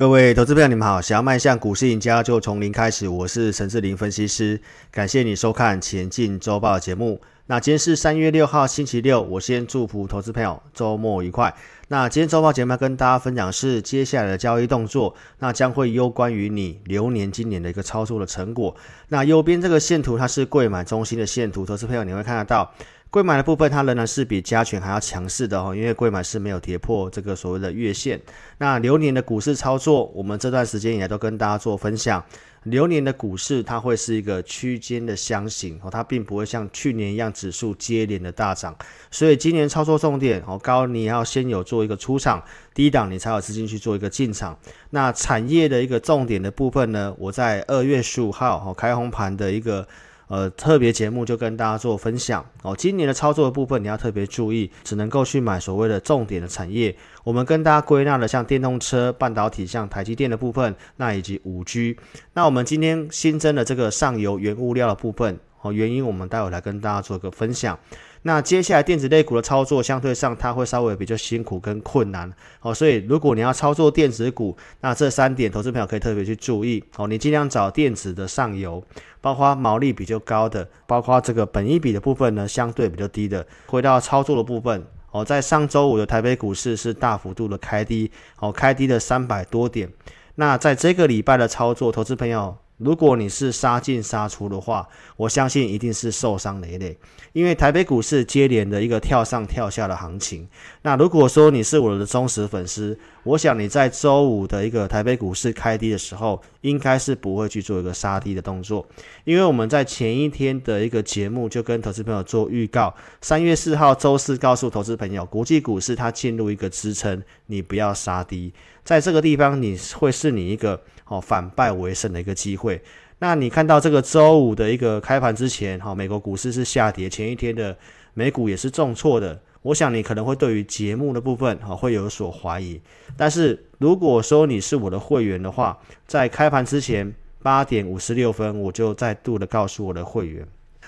各位投资朋友，你们好！想要迈向股市赢家，就从零开始。我是陈志霖分析师，感谢你收看《前进周报》节目。那今天是三月六号，星期六。我先祝福投资朋友周末愉快。那今天周报节目要跟大家分享是接下来的交易动作，那将会攸关于你流年今年的一个操作的成果。那右边这个线图，它是柜买中心的线图，投资朋友你会看得到。柜买的部分，它仍然是比加权还要强势的哦，因为柜买是没有跌破这个所谓的月线。那流年的股市操作，我们这段时间以来都跟大家做分享。流年的股市，它会是一个区间的箱型哦，它并不会像去年一样指数接连的大涨。所以今年操作重点哦，高你要先有做一个出场，低档你才有资金去做一个进场。那产业的一个重点的部分呢，我在二月十五号哦开红盘的一个。呃，特别节目就跟大家做分享哦。今年的操作的部分，你要特别注意，只能够去买所谓的重点的产业。我们跟大家归纳了像电动车、半导体、像台积电的部分，那以及五 G。那我们今天新增的这个上游原物料的部分哦，原因我们待会来跟大家做一个分享。那接下来电子类股的操作，相对上它会稍微比较辛苦跟困难哦，所以如果你要操作电子股，那这三点投资朋友可以特别去注意哦，你尽量找电子的上游，包括毛利比较高的，包括这个本益比的部分呢，相对比较低的。回到操作的部分哦，在上周五的台北股市是大幅度的开低哦，开低了三百多点。那在这个礼拜的操作，投资朋友。如果你是杀进杀出的话，我相信一定是受伤累累，因为台北股市接连的一个跳上跳下的行情。那如果说你是我的忠实粉丝，我想你在周五的一个台北股市开低的时候，应该是不会去做一个杀低的动作，因为我们在前一天的一个节目就跟投资朋友做预告，三月四号周四告诉投资朋友，国际股市它进入一个支撑，你不要杀低，在这个地方你会是你一个。哦，反败为胜的一个机会。那你看到这个周五的一个开盘之前，哈，美国股市是下跌，前一天的美股也是重挫的。我想你可能会对于节目的部分，哈，会有所怀疑。但是如果说你是我的会员的话，在开盘之前八点五十六分，我就再度的告诉我的会员，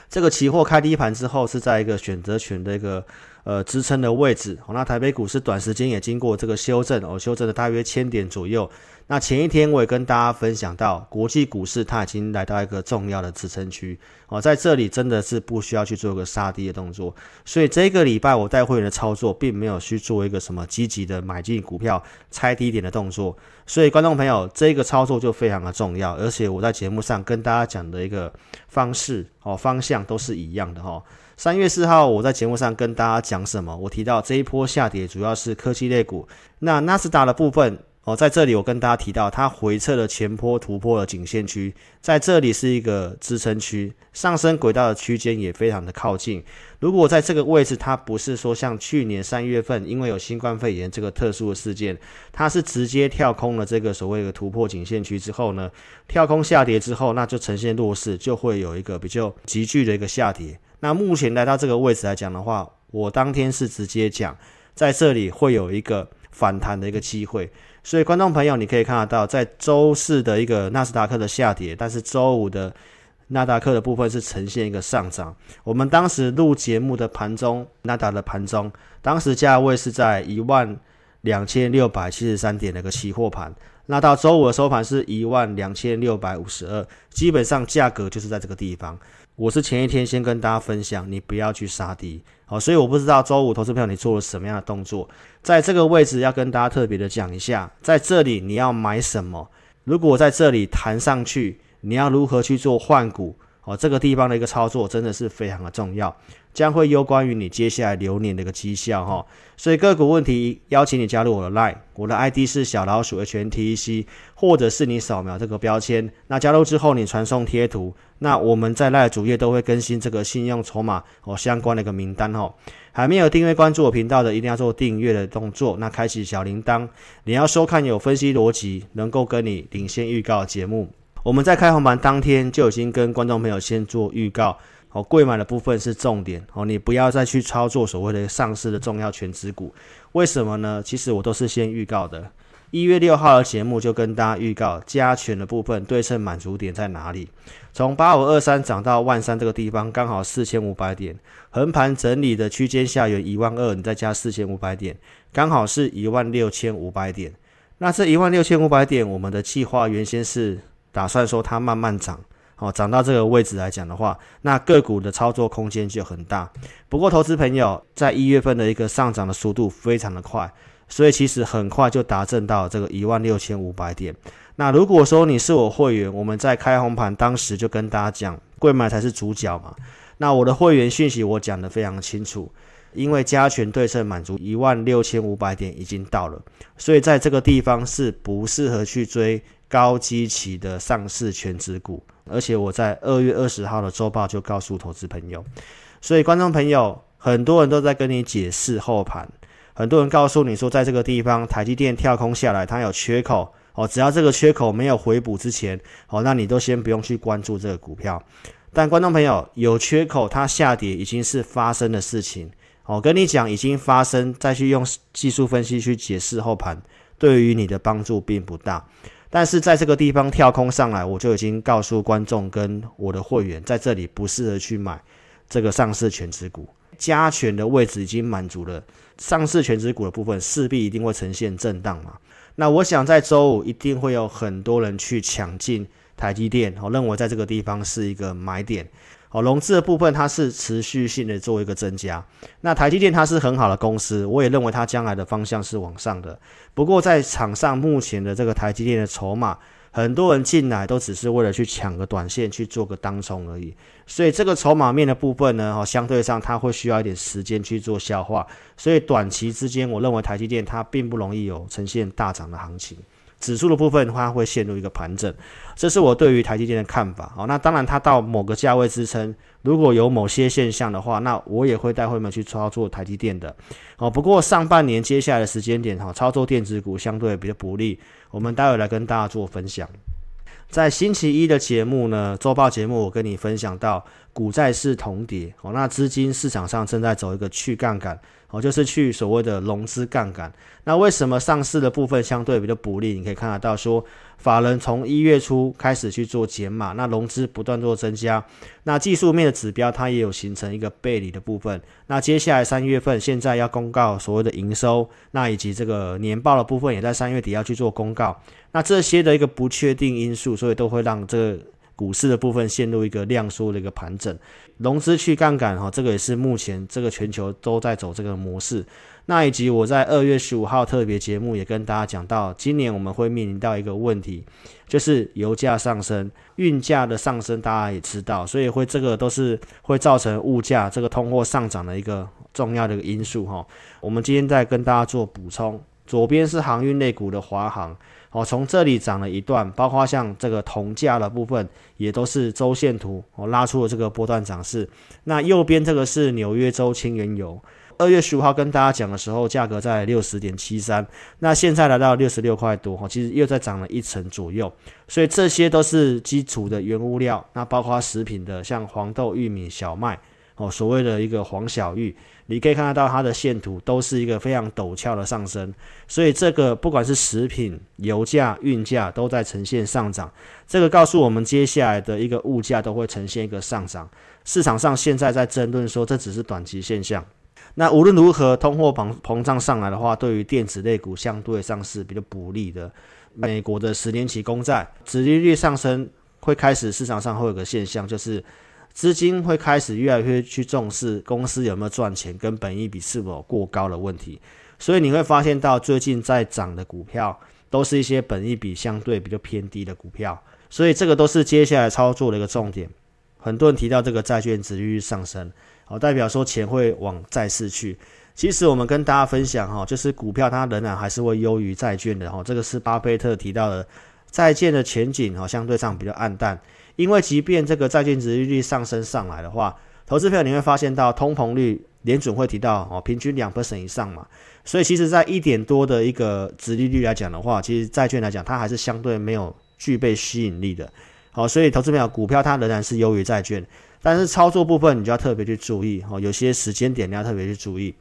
这个期货开低盘之后是在一个选择权的一个。呃，支撑的位置，那台北股市短时间也经过这个修正，哦，修正了大约千点左右。那前一天我也跟大家分享到，国际股市它已经来到一个重要的支撑区，哦，在这里真的是不需要去做一个杀低的动作。所以这个礼拜我带会员的操作，并没有去做一个什么积极的买进股票、猜低点的动作。所以观众朋友，这个操作就非常的重要，而且我在节目上跟大家讲的一个方式，哦，方向都是一样的，哈、三月四号，我在节目上跟大家讲什么？我提到这一波下跌主要是科技类股。那纳斯达的部分哦，在这里我跟大家提到，它回撤的前坡突破了颈线区，在这里是一个支撑区，上升轨道的区间也非常的靠近。如果在这个位置，它不是说像去年三月份，因为有新冠肺炎这个特殊的事件，它是直接跳空了这个所谓的突破颈线区之后呢，跳空下跌之后，那就呈现弱势，就会有一个比较急剧的一个下跌。那目前来到这个位置来讲的话，我当天是直接讲，在这里会有一个反弹的一个机会，所以观众朋友你可以看得到，在周四的一个纳斯达克的下跌，但是周五的纳达克的部分是呈现一个上涨。我们当时录节目的盘中，纳达的盘中，当时价位是在一万两千六百七十三点的一个期货盘，那到周五的收盘是一万两千六百五十二，基本上价格就是在这个地方。我是前一天先跟大家分享，你不要去杀低，好，所以我不知道周五投资票你做了什么样的动作，在这个位置要跟大家特别的讲一下，在这里你要买什么？如果在这里弹上去，你要如何去做换股？哦，这个地方的一个操作真的是非常的重要，将会攸关于你接下来流年的一个绩效哈。所以个股问题，邀请你加入我的 Line，我的 ID 是小老鼠 HNTEC，或者是你扫描这个标签，那加入之后你传送贴图，那我们在 Line 主页都会更新这个信用筹码哦相关的一个名单哈。还没有订阅关注我频道的，一定要做订阅的动作，那开启小铃铛，你要收看有分析逻辑，能够跟你领先预告节目。我们在开红盘当天就已经跟观众朋友先做预告，哦，柜买的部分是重点。哦，你不要再去操作所谓的上市的重要权值股，为什么呢？其实我都是先预告的，一月六号的节目就跟大家预告加权的部分对称满足点在哪里，从八五二三涨到万三这个地方，刚好四千五百点，横盘整理的区间下缘一万二，你再加四千五百点，刚好是一万六千五百点。那这一万六千五百点，我们的计划原先是打算说它慢慢涨，哦，涨到这个位置来讲的话，那个股的操作空间就很大。不过，投资朋友在一月份的一个上涨的速度非常的快，所以其实很快就达阵到这个一万六千五百点。那如果说你是我会员，我们在开红盘当时就跟大家讲，贵买才是主角嘛。那我的会员讯息我讲得非常清楚。因为加权对称满足一万六千五百点已经到了，所以在这个地方是不适合去追高基期的上市权值股。而且我在二月二十号的周报就告诉投资朋友，所以观众朋友很多人都在跟你解释后盘，很多人告诉你说，在这个地方台积电跳空下来，它有缺口哦，只要这个缺口没有回补之前哦，那你都先不用去关注这个股票。但观众朋友有缺口，它下跌已经是发生的事情。我跟你讲，已经发生，再去用技术分析去解释后盘，对于你的帮助并不大。但是在这个地方跳空上来，我就已经告诉观众跟我的会员，在这里不适合去买这个上市权值股，加权的位置已经满足了，上市权值股的部分势必一定会呈现震荡嘛。那我想在周五一定会有很多人去抢进台积电，我认为在这个地方是一个买点。哦，融资的部分它是持续性的做一个增加。那台积电它是很好的公司，我也认为它将来的方向是往上的。不过在场上目前的这个台积电的筹码，很多人进来都只是为了去抢个短线去做个当冲而已。所以这个筹码面的部分呢，哦，相对上它会需要一点时间去做消化。所以短期之间，我认为台积电它并不容易有呈现大涨的行情。指数的部分它，会陷入一个盘整，这是我对于台积电的看法。好，那当然它到某个价位支撑，如果有某些现象的话，那我也会带会员去操作台积电的。哦，不过上半年接下来的时间点，哈，操作电子股相对比较不利，我们待会来跟大家做分享。在星期一的节目呢，周报节目我跟你分享到股债市同跌，哦，那资金市场上正在走一个去杠杆。哦，就是去所谓的融资杠杆。那为什么上市的部分相对比较不利？你可以看得到，说法人从一月初开始去做减码，那融资不断做增加。那技术面的指标它也有形成一个背离的部分。那接下来三月份现在要公告所谓的营收，那以及这个年报的部分也在三月底要去做公告。那这些的一个不确定因素，所以都会让这个。股市的部分陷入一个量缩的一个盘整，融资去杠杆哈，这个也是目前这个全球都在走这个模式。那以及我在二月十五号特别节目也跟大家讲到，今年我们会面临到一个问题，就是油价上升、运价的上升，大家也知道，所以会这个都是会造成物价这个通货上涨的一个重要的一个因素哈。我们今天再跟大家做补充，左边是航运类股的华航。哦，从这里涨了一段，包括像这个铜价的部分，也都是周线图哦拉出了这个波段涨势。那右边这个是纽约州轻原油，二月十五号跟大家讲的时候，价格在六十点七三，那现在来到六十六块多，哈，其实又在涨了一成左右。所以这些都是基础的原物料，那包括食品的，像黄豆、玉米、小麦，哦，所谓的一个黄小玉。你可以看得到它的线图都是一个非常陡峭的上升，所以这个不管是食品、油价、运价都在呈现上涨。这个告诉我们接下来的一个物价都会呈现一个上涨。市场上现在在争论说这只是短期现象。那无论如何，通货膨膨胀上来的话，对于电子类股相对上是比较不利的。美国的十年期公债殖利率上升，会开始市场上会有个现象，就是。资金会开始越来越去重视公司有没有赚钱，跟本益比是否过高的问题。所以你会发现到最近在涨的股票，都是一些本益比相对比较偏低的股票。所以这个都是接下来操作的一个重点。很多人提到这个债券值利率上升，好，代表说钱会往债市去。其实我们跟大家分享哈，就是股票它仍然还是会优于债券的哈。这个是巴菲特提到的，债券的前景哈相对上比较暗淡。因为即便这个债券殖利率上升上来的话，投资票你会发现到通膨率联准会提到哦，平均两 percent 以上嘛，所以其实在一点多的一个殖利率来讲的话，其实债券来讲它还是相对没有具备吸引力的。好，所以投资票股票它仍然是优于债券，但是操作部分你就要特别去注意哦，有些时间点你要特别去注意。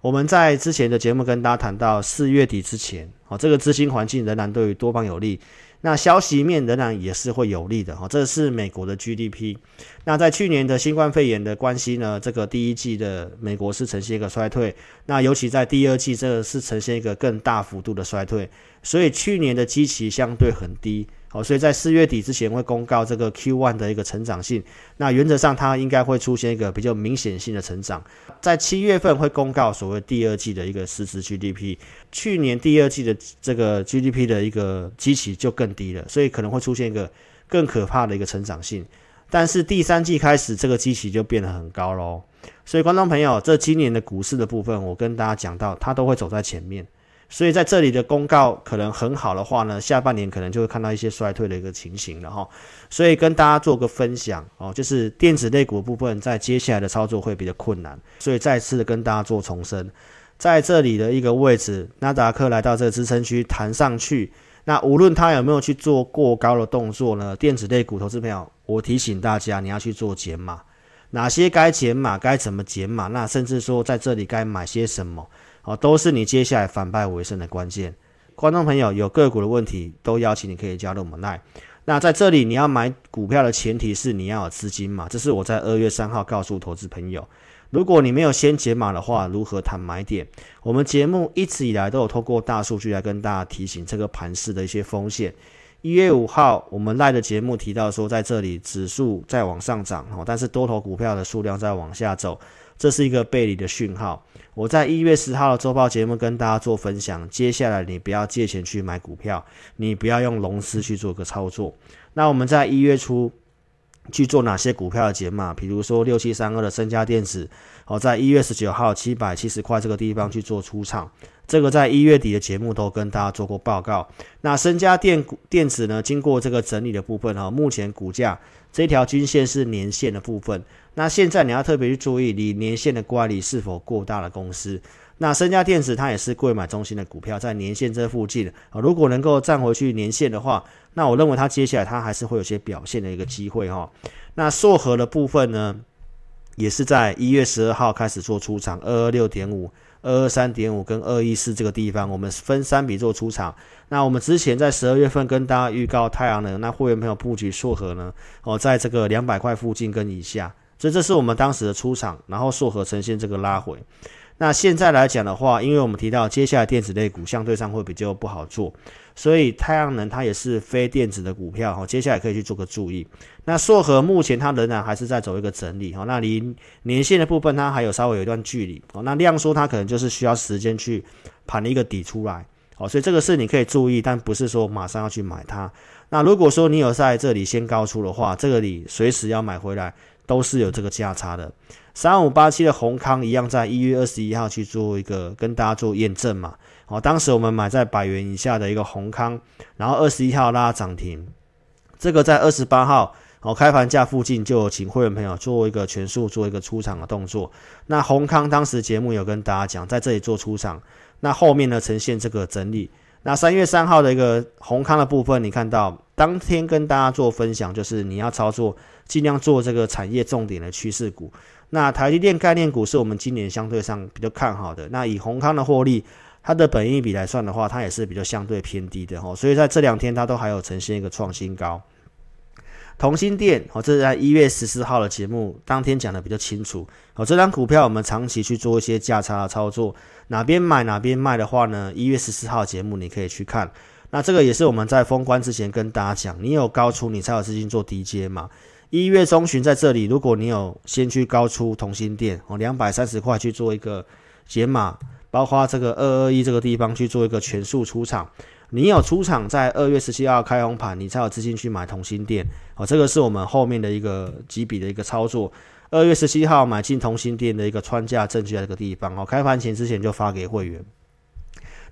我们在之前的节目跟大家谈到，四月底之前，哦，这个资金环境仍然对于多方有利。那消息面仍然也是会有利的哈，这是美国的 GDP。那在去年的新冠肺炎的关系呢，这个第一季的美国是呈现一个衰退，那尤其在第二季，这是呈现一个更大幅度的衰退，所以去年的基期相对很低。好，所以在四月底之前会公告这个 Q1 的一个成长性，那原则上它应该会出现一个比较明显性的成长。在七月份会公告所谓第二季的一个实质 GDP，去年第二季的这个 GDP 的一个基期就更低了，所以可能会出现一个更可怕的一个成长性。但是第三季开始这个基期就变得很高喽，所以观众朋友，这今年的股市的部分，我跟大家讲到，它都会走在前面。所以在这里的公告可能很好的话呢，下半年可能就会看到一些衰退的一个情形了哈。所以跟大家做个分享哦，就是电子类股部分在接下来的操作会比较困难。所以再次跟大家做重申，在这里的一个位置，纳达克来到这个支撑区弹上去，那无论它有没有去做过高的动作呢，电子类股投资朋友，我提醒大家你要去做减码，哪些该减码，该怎么减码，那甚至说在这里该买些什么。好，都是你接下来反败为胜的关键。观众朋友有个股的问题，都邀请你可以加入我们赖。那在这里你要买股票的前提是你要有资金嘛？这是我在二月三号告诉投资朋友，如果你没有先解码的话，如何谈买点？我们节目一直以来都有透过大数据来跟大家提醒这个盘势的一些风险。一月五号我们赖的节目提到说，在这里指数在往上涨，但是多头股票的数量在往下走。这是一个背离的讯号。我在一月十号的周报节目跟大家做分享，接下来你不要借钱去买股票，你不要用融资去做个操作。那我们在一月初去做哪些股票的解码？比如说六七三二的升佳电子，哦，在一月十九号七百七十块这个地方去做出场。这个在一月底的节目都跟大家做过报告。那升佳电电子呢，经过这个整理的部分哈，目前股价这条均线是年线的部分。那现在你要特别去注意，离年线的乖离是否过大的公司。那升佳电子它也是柜买中心的股票，在年线这附近啊，如果能够站回去年线的话，那我认为它接下来它还是会有些表现的一个机会哈。那硕禾的部分呢，也是在一月十二号开始做出场，二二六点五、二二三点五跟二一四这个地方，我们分三笔做出场。那我们之前在十二月份跟大家预告太阳能，那会员朋友布局硕和呢，哦，在这个两百块附近跟以下。所以这是我们当时的出场，然后硕和呈现这个拉回。那现在来讲的话，因为我们提到接下来电子类股相对上会比较不好做，所以太阳能它也是非电子的股票哈，接下来可以去做个注意。那硕和目前它仍然还是在走一个整理哈，那离年线的部分它还有稍微有一段距离哦。那量缩它可能就是需要时间去盘一个底出来，好，所以这个是你可以注意，但不是说马上要去买它。那如果说你有在这里先高出的话，这个你随时要买回来。都是有这个价差的，三五八七的宏康一样，在一月二十一号去做一个跟大家做验证嘛。哦，当时我们买在百元以下的一个宏康，然后二十一号拉涨停，这个在二十八号哦开盘价附近就请会员朋友做一个全数做一个出场的动作。那宏康当时节目有跟大家讲，在这里做出场，那后面呢呈现这个整理。那三月三号的一个宏康的部分，你看到当天跟大家做分享，就是你要操作，尽量做这个产业重点的趋势股。那台积电概念股是我们今年相对上比较看好的。那以宏康的获利，它的本益比来算的话，它也是比较相对偏低的哈。所以在这两天它都还有呈现一个创新高。同心电，哦，这是在一月十四号的节目当天讲的比较清楚。哦，这张股票我们长期去做一些价差的操作，哪边买哪边卖的话呢？一月十四号节目你可以去看。那这个也是我们在封关之前跟大家讲，你有高出，你才有资金做低接嘛。一月中旬在这里，如果你有先去高出同心电，哦，两百三十块去做一个解码，包括这个二二一这个地方去做一个全数出场。你有出场在二月十七号开红盘，你才有资金去买同心电哦。这个是我们后面的一个几笔的一个操作。二月十七号买进同心电的一个穿价证据在这个地方哦，开盘前之前就发给会员。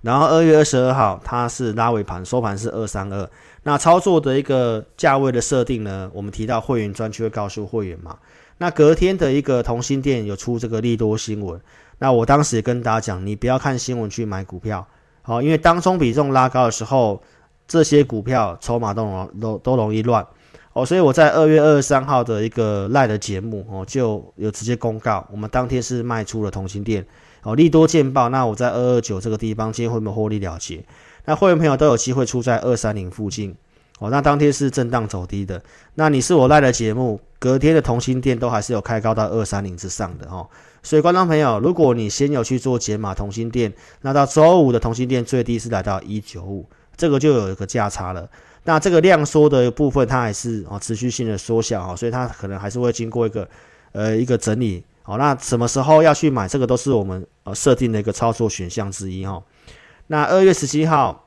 然后二月二十二号它是拉尾盘，收盘是二三二。那操作的一个价位的设定呢，我们提到会员专区会告诉会员嘛。那隔天的一个同心店有出这个利多新闻，那我当时也跟大家讲，你不要看新闻去买股票。好，因为当中比重拉高的时候，这些股票筹码都容都都容易乱哦，所以我在二月二十三号的一个赖的节目哦，就有直接公告，我们当天是卖出了同心店，哦，利多见报，那我在二二九这个地方今天会不会获利了结？那会员朋友都有机会出在二三零附近。哦，那当天是震荡走低的。那你是我赖的节目，隔天的同心店都还是有开高到二三零之上的哦。所以观众朋友，如果你先有去做解码同心店，那到周五的同心店最低是来到一九五，这个就有一个价差了。那这个量缩的部分，它还是哦持续性的缩小啊，所以它可能还是会经过一个呃一个整理。好，那什么时候要去买？这个都是我们呃设定的一个操作选项之一哈。那二月十七号。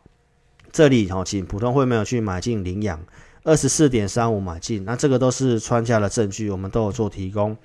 这里哈，请普通会没有去买进领养二十四点三五买进，那这个都是穿价的证据，我们都有做提供。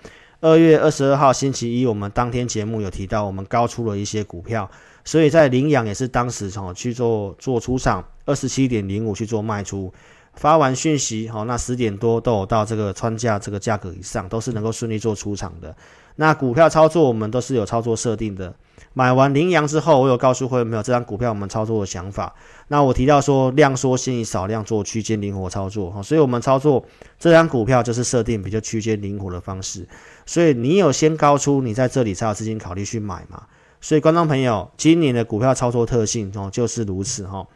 二月二十二号星期一，我们当天节目有提到，我们高出了一些股票，所以在领养也是当时哈去做做出场二十七点零五去做卖出，发完讯息哈，那十点多都有到这个穿价这个价格以上，都是能够顺利做出场的。那股票操作我们都是有操作设定的。买完羚羊之后，我有告诉会员朋友这张股票我们操作的想法。那我提到说量缩先以少量做区间灵活操作哈，所以我们操作这张股票就是设定比较区间灵活的方式。所以你有先高出，你在这里才有资金考虑去买嘛。所以观众朋友，今年的股票操作特性哦就是如此哈。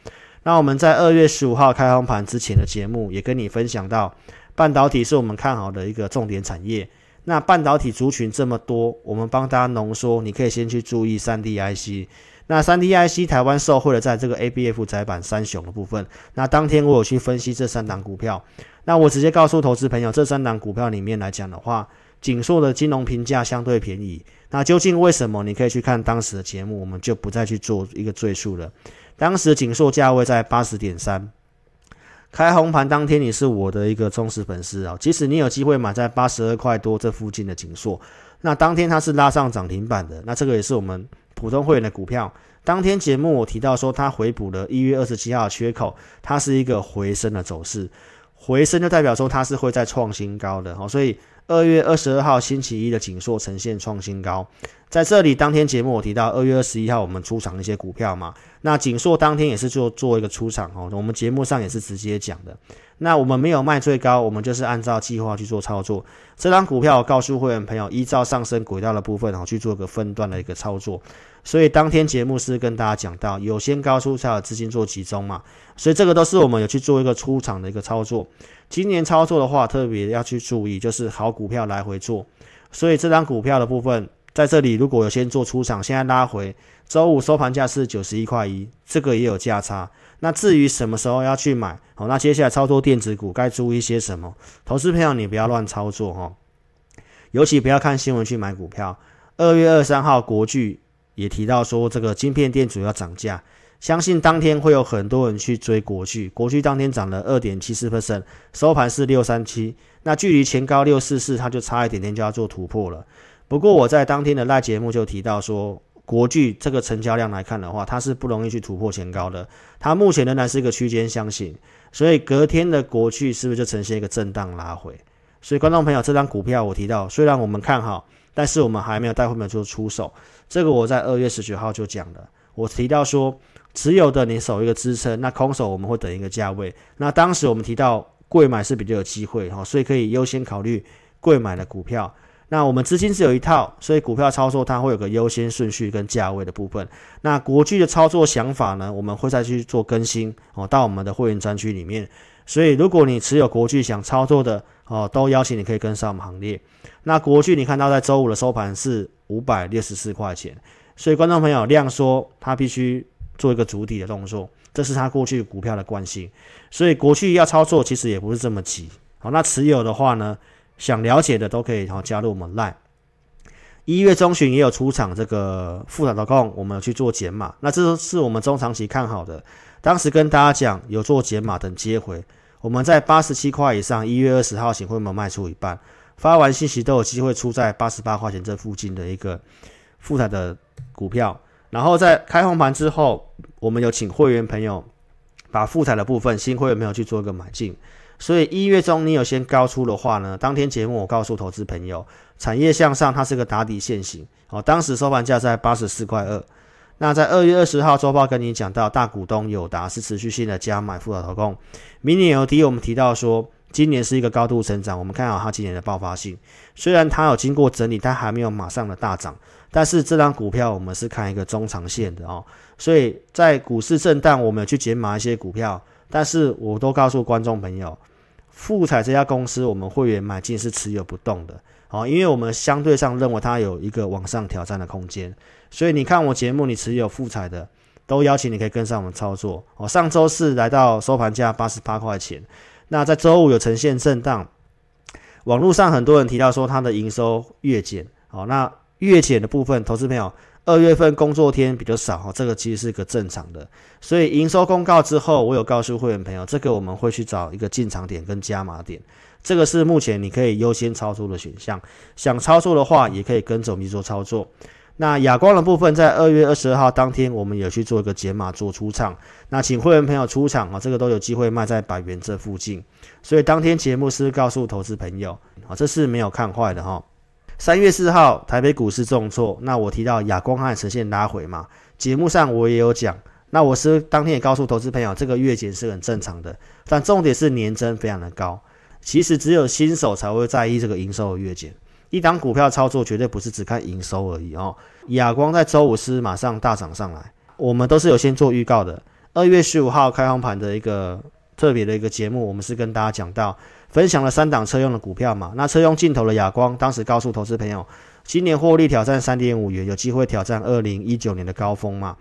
那我们在二月十五号开红盘之前的节目也跟你分享到，半导体是我们看好的一个重点产业。那半导体族群这么多，我们帮大家浓缩，你可以先去注意三 D IC。那三 D IC 台湾受惠的在这个 ABF 载板三雄的部分。那当天我有去分析这三档股票，那我直接告诉投资朋友，这三档股票里面来讲的话，景硕的金融评价相对便宜。那究竟为什么？你可以去看当时的节目，我们就不再去做一个赘述了。当时景硕价位在八十点三。开红盘当天，你是我的一个忠实粉丝啊。即使你有机会买在八十二块多这附近的景硕，那当天它是拉上涨停板的。那这个也是我们普通会员的股票。当天节目我提到说，它回补了一月二十七号缺口，它是一个回升的走势。回升就代表说它是会再创新高的。好，所以二月二十二号星期一的景硕呈现创新高。在这里，当天节目我提到二月二十一号我们出场一些股票嘛，那景硕当天也是做做一个出场哦，我们节目上也是直接讲的。那我们没有卖最高，我们就是按照计划去做操作。这张股票告诉会员朋友，依照上升轨道的部分然后去做个分段的一个操作。所以当天节目是跟大家讲到，有先高出才有资金做集中嘛，所以这个都是我们有去做一个出场的一个操作。今年操作的话，特别要去注意，就是好股票来回做。所以这张股票的部分。在这里，如果有先做出场，现在拉回，周五收盘价是九十一块一，这个也有价差。那至于什么时候要去买，好，那接下来操作电子股该注意些什么？投资朋友，你不要乱操作哈，尤其不要看新闻去买股票。二月二三号，国巨也提到说，这个晶片电阻要涨价，相信当天会有很多人去追国巨。国巨当天涨了二点七四 percent，收盘是六三七，那距离前高六四四，它就差一点点就要做突破了。不过我在当天的 Live 节目就提到说，国巨这个成交量来看的话，它是不容易去突破前高的，它目前仍然是一个区间箱型，所以隔天的国巨是不是就呈现一个震荡拉回？所以观众朋友，这张股票我提到，虽然我们看好，但是我们还没有带会员做出手，这个我在二月十九号就讲了，我提到说，持有的你守一个支撑，那空手我们会等一个价位，那当时我们提到贵买是比较有机会哈，所以可以优先考虑贵买的股票。那我们资金是有一套，所以股票操作它会有个优先顺序跟价位的部分。那国巨的操作想法呢，我们会再去做更新哦，到我们的会员专区里面。所以如果你持有国巨想操作的哦，都邀请你可以跟上我们行列。那国巨你看到在周五的收盘是五百六十四块钱，所以观众朋友量说，它必须做一个筑底的动作，这是它过去股票的惯性。所以国巨要操作其实也不是这么急。好，那持有的话呢？想了解的都可以好加入我们 Line。一月中旬也有出场这个富彩的控，我们有去做减码，那这是我们中长期看好的。当时跟大家讲有做减码等接回，我们在八十七块以上，一月二十号前会没有卖出一半，发完信息都有机会出在八十八块钱这附近的一个富彩的股票。然后在开红盘之后，我们有请会员朋友把富彩的部分新会员朋友去做一个买进。所以一月中你有先高出的话呢，当天节目我告诉投资朋友，产业向上它是个打底线型哦。当时收盘价在八十四块二。那在二月二十号周报跟你讲到，大股东友达是持续性的加买富彩投控。明年有提我们提到说，今年是一个高度成长，我们看好它今年的爆发性。虽然它有经过整理，它还没有马上的大涨，但是这张股票我们是看一个中长线的哦，所以在股市震荡，我们有去减码一些股票，但是我都告诉观众朋友，富彩这家公司我们会员买进是持有不动的哦，因为我们相对上认为它有一个往上挑战的空间，所以你看我节目，你持有富彩的，都邀请你可以跟上我们操作哦。上周四来到收盘价八十八块钱，那在周五有呈现震荡，网络上很多人提到说它的营收月减哦，那。月减的部分，投资朋友，二月份工作天比较少哈，这个其实是个正常的。所以营收公告之后，我有告诉会员朋友，这个我们会去找一个进场点跟加码点，这个是目前你可以优先操作的选项。想操作的话，也可以跟着我们去做操作。那哑光的部分，在二月二十二号当天，我们有去做一个解码做出场。那请会员朋友出场啊，这个都有机会卖在百元这附近。所以当天节目是告诉投资朋友啊，这是没有看坏的哈。三月四号，台北股市重挫。那我提到亚光还呈现拉回嘛？节目上我也有讲。那我是当天也告诉投资朋友，这个月减是很正常的。但重点是年增非常的高。其实只有新手才会在意这个营收的月减。一档股票操作绝对不是只看营收而已哦。亚光在周五是马上大涨上来，我们都是有先做预告的。二月十五号开放盘的一个特别的一个节目，我们是跟大家讲到。分享了三档车用的股票嘛，那车用镜头的亚光，当时告诉投资朋友，今年获利挑战三点五元，有机会挑战二零一九年的高峰嘛。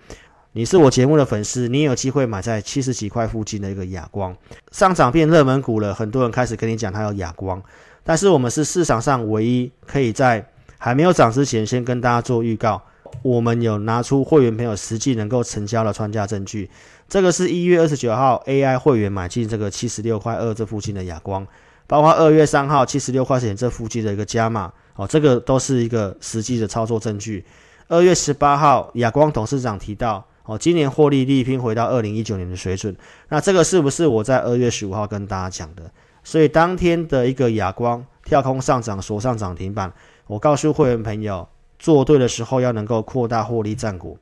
你是我节目的粉丝，你也有机会买在七十几块附近的一个亚光，上涨变热门股了，很多人开始跟你讲它有亚光，但是我们是市场上唯一可以在还没有涨之前先跟大家做预告，我们有拿出会员朋友实际能够成交的穿价证据。这个是一月二十九号 AI 会员买进这个七十六块二这附近的亚光，包括二月三号七十六块钱这附近的一个加码哦，这个都是一个实际的操作证据。二月十八号亚光董事长提到哦，今年获利力拼回到二零一九年的水准，那这个是不是我在二月十五号跟大家讲的？所以当天的一个亚光跳空上涨，锁上涨停板，我告诉会员朋友，做对的时候要能够扩大获利占股。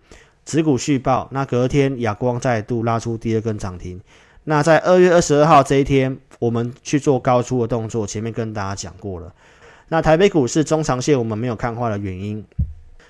持股续抱，那隔天亚光再度拉出第二根涨停。那在二月二十二号这一天，我们去做高出的动作，前面跟大家讲过了。那台北股市中长线我们没有看坏的原因，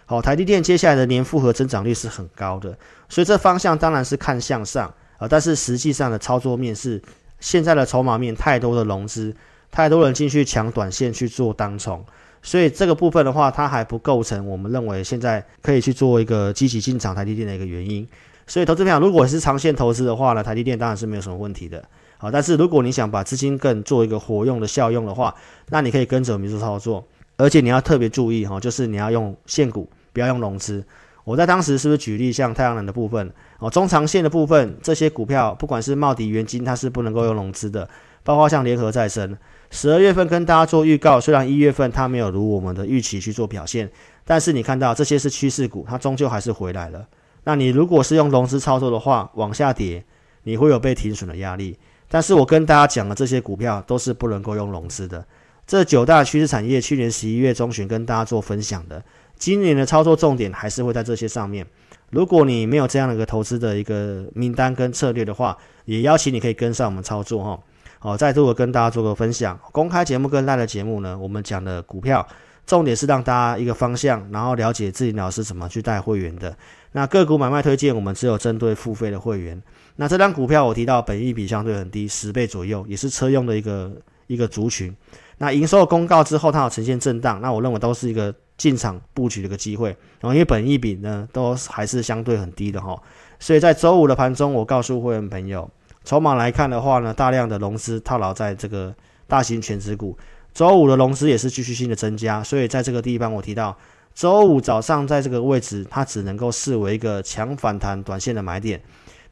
好，台积电接下来的年复合增长率是很高的，所以这方向当然是看向上啊。但是实际上的操作面是现在的筹码面太多的融资，太多人进去抢短线去做当冲。所以这个部分的话，它还不构成我们认为现在可以去做一个积极进场台积电的一个原因。所以投资朋友，如果是长线投资的话呢，台积电当然是没有什么问题的。好，但是如果你想把资金更做一个活用的效用的话，那你可以跟着我们做操作，而且你要特别注意哈，就是你要用现股，不要用融资。我在当时是不是举例像太阳能的部分哦，中长线的部分这些股票，不管是茂迪、元晶，它是不能够用融资的，包括像联合再生。十二月份跟大家做预告，虽然一月份它没有如我们的预期去做表现，但是你看到这些是趋势股，它终究还是回来了。那你如果是用融资操作的话，往下跌，你会有被停损的压力。但是我跟大家讲的这些股票都是不能够用融资的。这九大趋势产业，去年十一月中旬跟大家做分享的，今年的操作重点还是会在这些上面。如果你没有这样的一个投资的一个名单跟策略的话，也邀请你可以跟上我们操作哈。好，再度的跟大家做个分享。公开节目跟 LINE 的节目呢，我们讲的股票重点是让大家一个方向，然后了解自己老师怎么去带会员的。那个股买卖推荐，我们只有针对付费的会员。那这张股票我提到本益比相对很低，十倍左右，也是车用的一个一个族群。那营收公告之后，它有呈现震荡，那我认为都是一个进场布局的一个机会。然后因为本益比呢都还是相对很低的哈，所以在周五的盘中，我告诉会员朋友。筹码来看的话呢，大量的融资套牢在这个大型全值股。周五的融资也是继续性的增加，所以在这个地方我提到，周五早上在这个位置，它只能够视为一个强反弹短线的买点。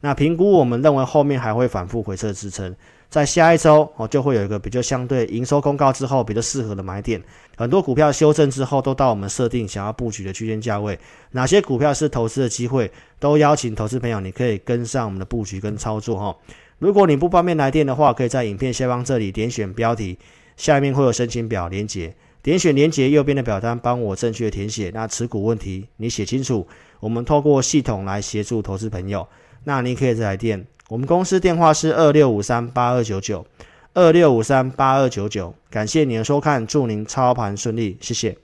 那评估我们认为后面还会反复回测支撑，在下一周哦就会有一个比较相对营收公告之后比较适合的买点。很多股票修正之后都到我们设定想要布局的区间价位，哪些股票是投资的机会，都邀请投资朋友你可以跟上我们的布局跟操作哈。如果你不方便来电的话，可以在影片下方这里点选标题，下面会有申请表连接，点选连接右边的表单，帮我正确填写。那持股问题你写清楚，我们透过系统来协助投资朋友。那你可以再来电，我们公司电话是二六五三八二九九，二六五三八二九九。感谢您的收看，祝您操盘顺利，谢谢。